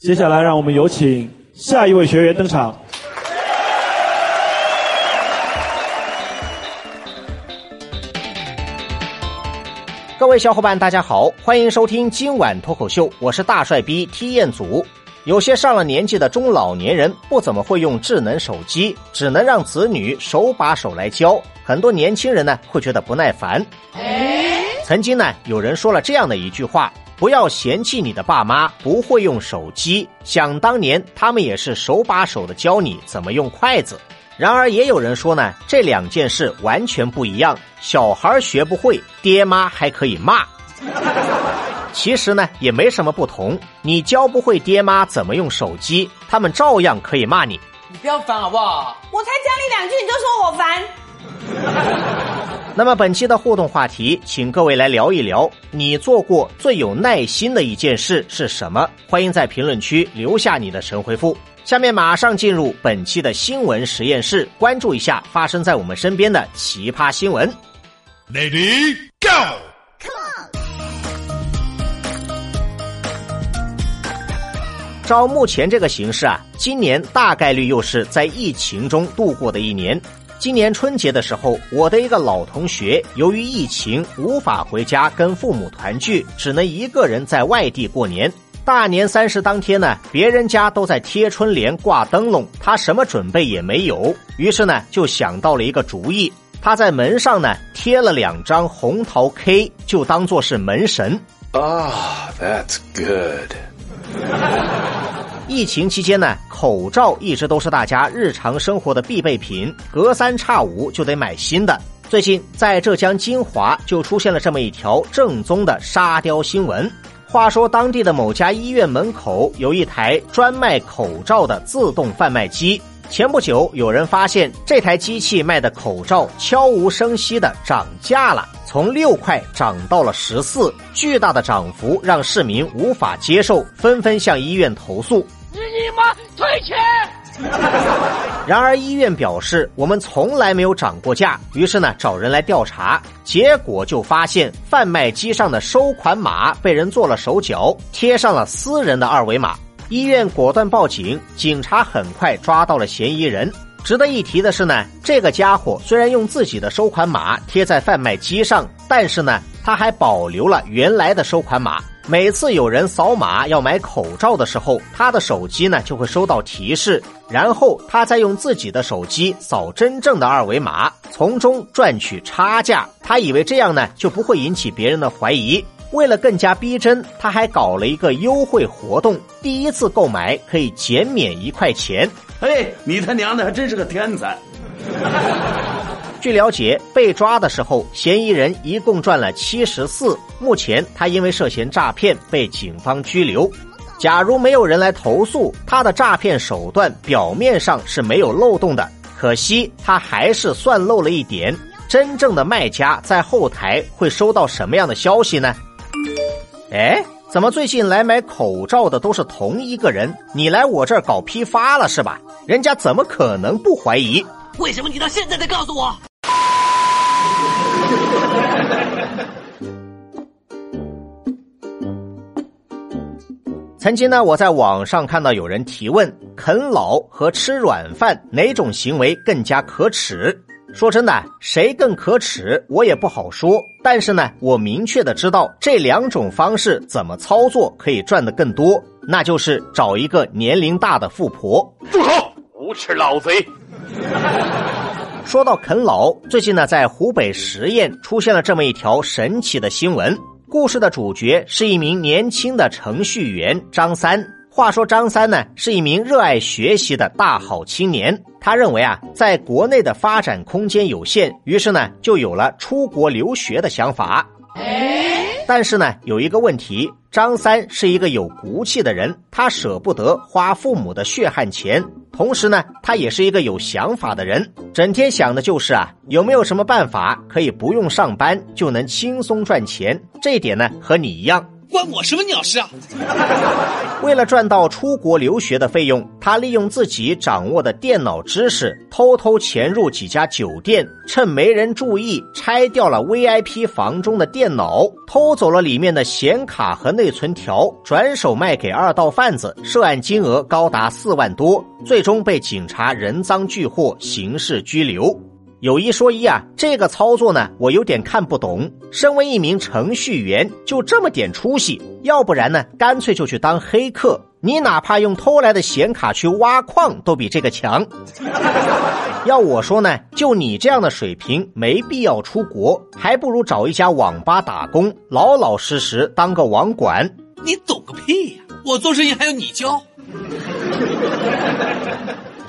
接下来，让我们有请下一位学员登场。各位小伙伴，大家好，欢迎收听今晚脱口秀，我是大帅逼梯彦祖。有些上了年纪的中老年人不怎么会用智能手机，只能让子女手把手来教。很多年轻人呢，会觉得不耐烦。曾经呢，有人说了这样的一句话：“不要嫌弃你的爸妈不会用手机，想当年他们也是手把手的教你怎么用筷子。”然而也有人说呢，这两件事完全不一样，小孩学不会，爹妈还可以骂。其实呢，也没什么不同，你教不会爹妈怎么用手机，他们照样可以骂你。你不要烦好不好？我才讲你两句你就说我烦。那么本期的互动话题，请各位来聊一聊你做过最有耐心的一件事是什么？欢迎在评论区留下你的神回复。下面马上进入本期的新闻实验室，关注一下发生在我们身边的奇葩新闻。Ready go！照目前这个形势啊，今年大概率又是在疫情中度过的一年。今年春节的时候，我的一个老同学由于疫情无法回家跟父母团聚，只能一个人在外地过年。大年三十当天呢，别人家都在贴春联、挂灯笼，他什么准备也没有，于是呢就想到了一个主意，他在门上呢贴了两张红桃 K，就当做是门神。啊，That's good。疫情期间呢，口罩一直都是大家日常生活的必备品，隔三差五就得买新的。最近在浙江金华就出现了这么一条正宗的沙雕新闻。话说当地的某家医院门口有一台专卖口罩的自动贩卖机，前不久有人发现这台机器卖的口罩悄无声息的涨价了，从六块涨到了十四，巨大的涨幅让市民无法接受，纷纷向医院投诉。你妈退钱！然而医院表示我们从来没有涨过价，于是呢找人来调查，结果就发现贩卖机上的收款码被人做了手脚，贴上了私人的二维码。医院果断报警，警察很快抓到了嫌疑人。值得一提的是呢，这个家伙虽然用自己的收款码贴在贩卖机上，但是呢他还保留了原来的收款码。每次有人扫码要买口罩的时候，他的手机呢就会收到提示，然后他再用自己的手机扫真正的二维码，从中赚取差价。他以为这样呢就不会引起别人的怀疑。为了更加逼真，他还搞了一个优惠活动，第一次购买可以减免一块钱。哎，你他娘的还真是个天才！据了解，被抓的时候，嫌疑人一共赚了七十四。目前，他因为涉嫌诈骗被警方拘留。假如没有人来投诉，他的诈骗手段表面上是没有漏洞的。可惜，他还是算漏了一点。真正的卖家在后台会收到什么样的消息呢？哎，怎么最近来买口罩的都是同一个人？你来我这儿搞批发了是吧？人家怎么可能不怀疑？为什么你到现在才告诉我？曾经呢，我在网上看到有人提问：啃老和吃软饭哪种行为更加可耻？说真的，谁更可耻，我也不好说。但是呢，我明确的知道这两种方式怎么操作可以赚的更多，那就是找一个年龄大的富婆。住口！无耻老贼！说到啃老，最近呢，在湖北十堰出现了这么一条神奇的新闻。故事的主角是一名年轻的程序员张三。话说张三呢，是一名热爱学习的大好青年。他认为啊，在国内的发展空间有限，于是呢，就有了出国留学的想法。但是呢，有一个问题，张三是一个有骨气的人，他舍不得花父母的血汗钱。同时呢，他也是一个有想法的人，整天想的就是啊，有没有什么办法可以不用上班就能轻松赚钱？这一点呢，和你一样。关我什么鸟事啊！为了赚到出国留学的费用，他利用自己掌握的电脑知识，偷偷潜入几家酒店，趁没人注意，拆掉了 VIP 房中的电脑，偷走了里面的显卡和内存条，转手卖给二道贩子，涉案金额高达四万多，最终被警察人赃俱获，刑事拘留。有一说一啊，这个操作呢，我有点看不懂。身为一名程序员，就这么点出息？要不然呢，干脆就去当黑客。你哪怕用偷来的显卡去挖矿，都比这个强。要我说呢，就你这样的水平，没必要出国，还不如找一家网吧打工，老老实实当个网管。你懂个屁呀！我做生意还要你教？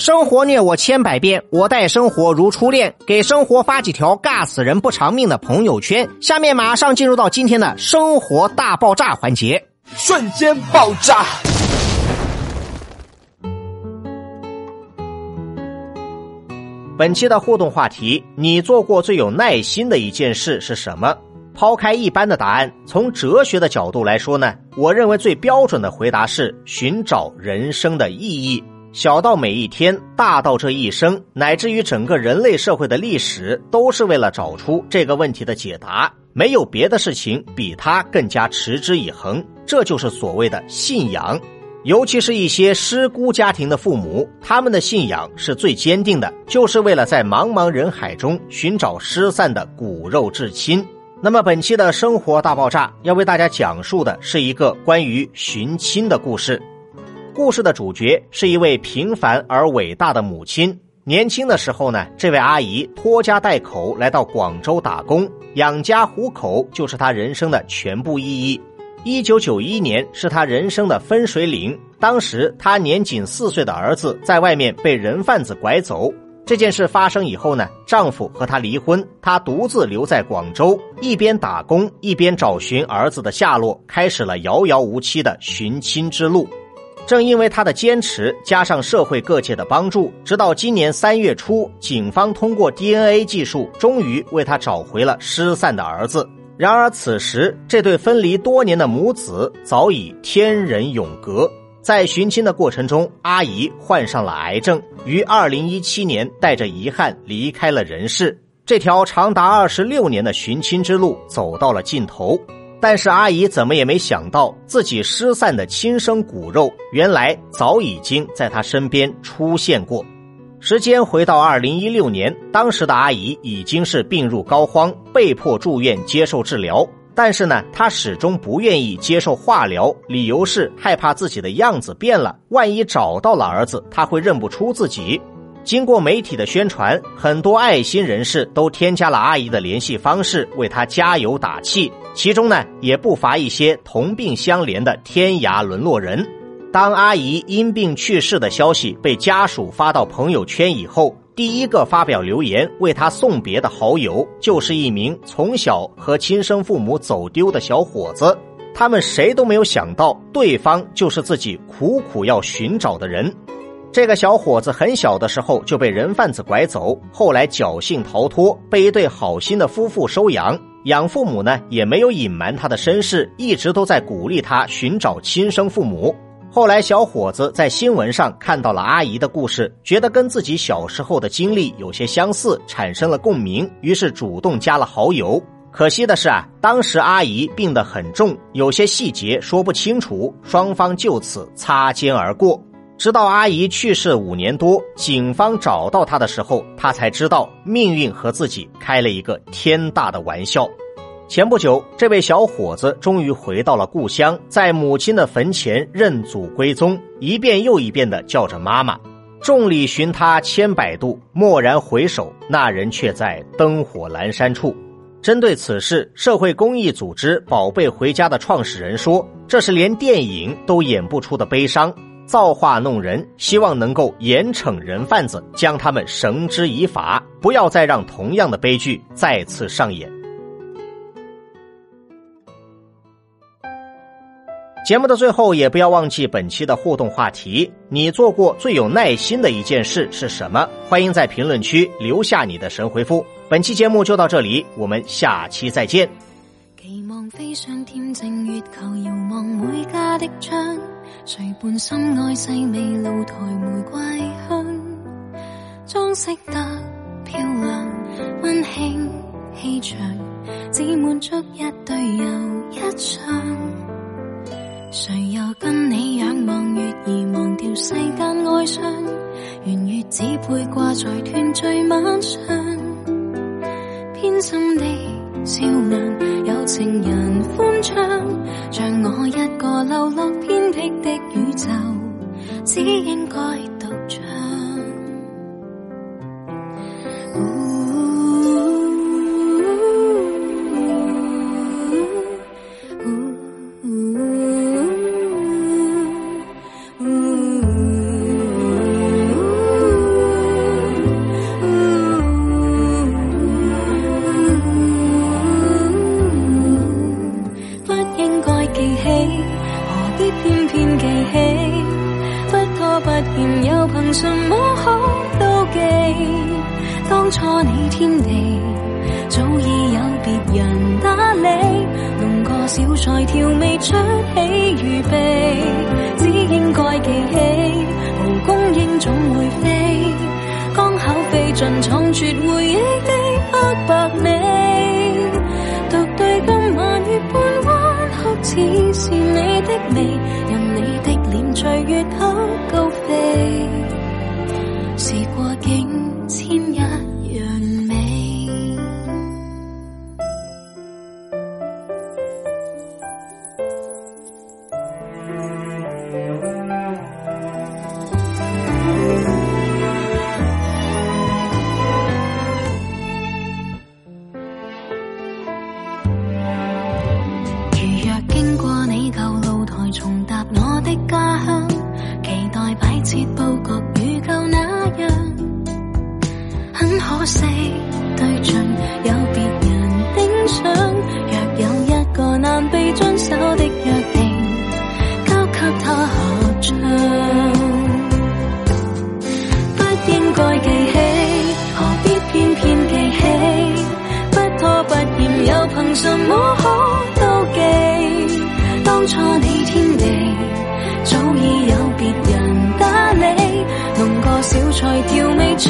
生活虐我千百遍，我待生活如初恋。给生活发几条尬死人不偿命的朋友圈。下面马上进入到今天的生活大爆炸环节，瞬间爆炸。本期的互动话题：你做过最有耐心的一件事是什么？抛开一般的答案，从哲学的角度来说呢，我认为最标准的回答是寻找人生的意义。小到每一天，大到这一生，乃至于整个人类社会的历史，都是为了找出这个问题的解答。没有别的事情比他更加持之以恒，这就是所谓的信仰。尤其是一些失孤家庭的父母，他们的信仰是最坚定的，就是为了在茫茫人海中寻找失散的骨肉至亲。那么，本期的生活大爆炸要为大家讲述的是一个关于寻亲的故事。故事的主角是一位平凡而伟大的母亲。年轻的时候呢，这位阿姨拖家带口来到广州打工，养家糊口就是她人生的全部意义。一九九一年是她人生的分水岭，当时她年仅四岁的儿子在外面被人贩子拐走。这件事发生以后呢，丈夫和她离婚，她独自留在广州，一边打工一边找寻儿子的下落，开始了遥遥无期的寻亲之路。正因为他的坚持，加上社会各界的帮助，直到今年三月初，警方通过 DNA 技术，终于为他找回了失散的儿子。然而，此时这对分离多年的母子早已天人永隔。在寻亲的过程中，阿姨患上了癌症，于二零一七年带着遗憾离开了人世。这条长达二十六年的寻亲之路走到了尽头。但是阿姨怎么也没想到，自己失散的亲生骨肉，原来早已经在她身边出现过。时间回到二零一六年，当时的阿姨已经是病入膏肓，被迫住院接受治疗。但是呢，她始终不愿意接受化疗，理由是害怕自己的样子变了，万一找到了儿子，他会认不出自己。经过媒体的宣传，很多爱心人士都添加了阿姨的联系方式，为她加油打气。其中呢，也不乏一些同病相怜的天涯沦落人。当阿姨因病去世的消息被家属发到朋友圈以后，第一个发表留言为她送别的好友，就是一名从小和亲生父母走丢的小伙子。他们谁都没有想到，对方就是自己苦苦要寻找的人。这个小伙子很小的时候就被人贩子拐走，后来侥幸逃脱，被一对好心的夫妇收养。养父母呢也没有隐瞒他的身世，一直都在鼓励他寻找亲生父母。后来，小伙子在新闻上看到了阿姨的故事，觉得跟自己小时候的经历有些相似，产生了共鸣，于是主动加了好友。可惜的是啊，当时阿姨病得很重，有些细节说不清楚，双方就此擦肩而过。直到阿姨去世五年多，警方找到她的时候，她才知道命运和自己开了一个天大的玩笑。前不久，这位小伙子终于回到了故乡，在母亲的坟前认祖归宗，一遍又一遍的叫着妈妈。众里寻他千百度，蓦然回首，那人却在灯火阑珊处。针对此事，社会公益组织“宝贝回家”的创始人说：“这是连电影都演不出的悲伤。”造化弄人，希望能够严惩人贩子，将他们绳之以法，不要再让同样的悲剧再次上演。节目的最后，也不要忘记本期的互动话题：你做过最有耐心的一件事是什么？欢迎在评论区留下你的神回复。本期节目就到这里，我们下期再见。飞上天正月球，遥望每家的窗，谁伴心爱细味露台玫瑰香？装饰得漂亮，温馨气场，只满足一对又一双。谁又跟你仰望月儿，忘掉世间哀伤？圆月只配挂在团聚晚上，偏心地。照亮有情人欢唱，像我一个流落偏僻的宇宙，只应该独唱。总会飞，江口飞尽，藏促回忆的。什么好妒忌？当初你天地早已有别人打理，弄个小菜调味出。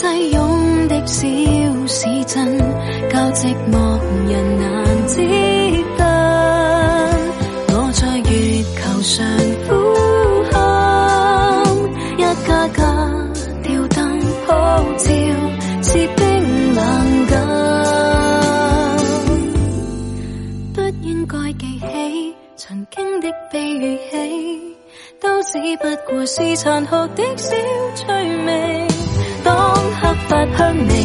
擠擁的小市鎮，教寂寞人難接得我在月球上呼喊，一家家吊燈普照是冰冷感。不應該記起曾經的悲與喜，都只不過是殘酷的小趣味。不香味，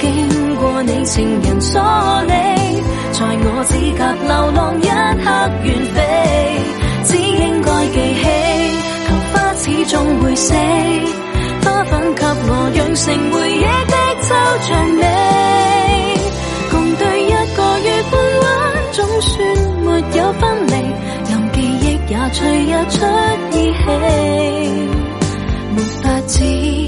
经过你情人梳你在我指甲流浪一刻远飞，只应该记起，桃花始终会死，花粉给我酿成回忆的秋蔷薇，共对一个月半弯，总算没有分离，任记忆也吹日出依稀，没法子。